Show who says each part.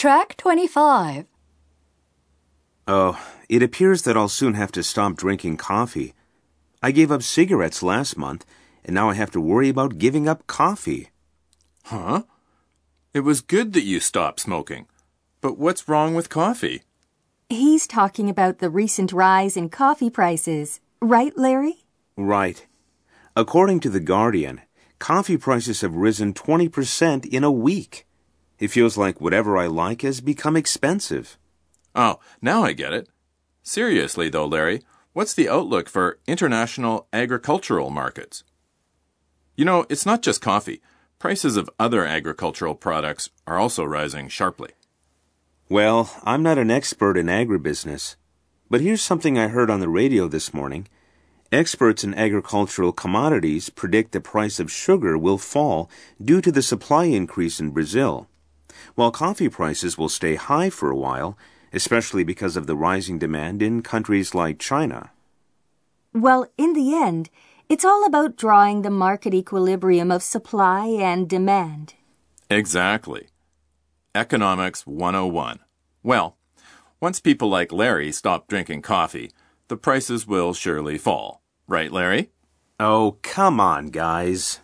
Speaker 1: Track 25.
Speaker 2: Oh, it appears that I'll soon have to stop drinking coffee. I gave up cigarettes last month, and now I have to worry about giving up coffee.
Speaker 3: Huh? It was good that you stopped smoking. But what's wrong with coffee?
Speaker 4: He's talking about the recent rise in coffee prices. Right, Larry?
Speaker 2: Right. According to The Guardian, coffee prices have risen 20% in a week. It feels like whatever I like has become expensive.
Speaker 3: Oh, now I get it. Seriously, though, Larry, what's the outlook for international agricultural markets? You know, it's not just coffee. Prices of other agricultural products are also rising sharply.
Speaker 2: Well, I'm not an expert in agribusiness, but here's something I heard on the radio this morning. Experts in agricultural commodities predict the price of sugar will fall due to the supply increase in Brazil, while coffee prices will stay high for a while, especially because of the rising demand in countries like China.
Speaker 4: Well, in the end, it's all about drawing the market equilibrium of supply and demand.
Speaker 3: Exactly. Economics 101. Well, once people like Larry stop drinking coffee, the prices will surely fall. Right, Larry?
Speaker 2: Oh, come on, guys.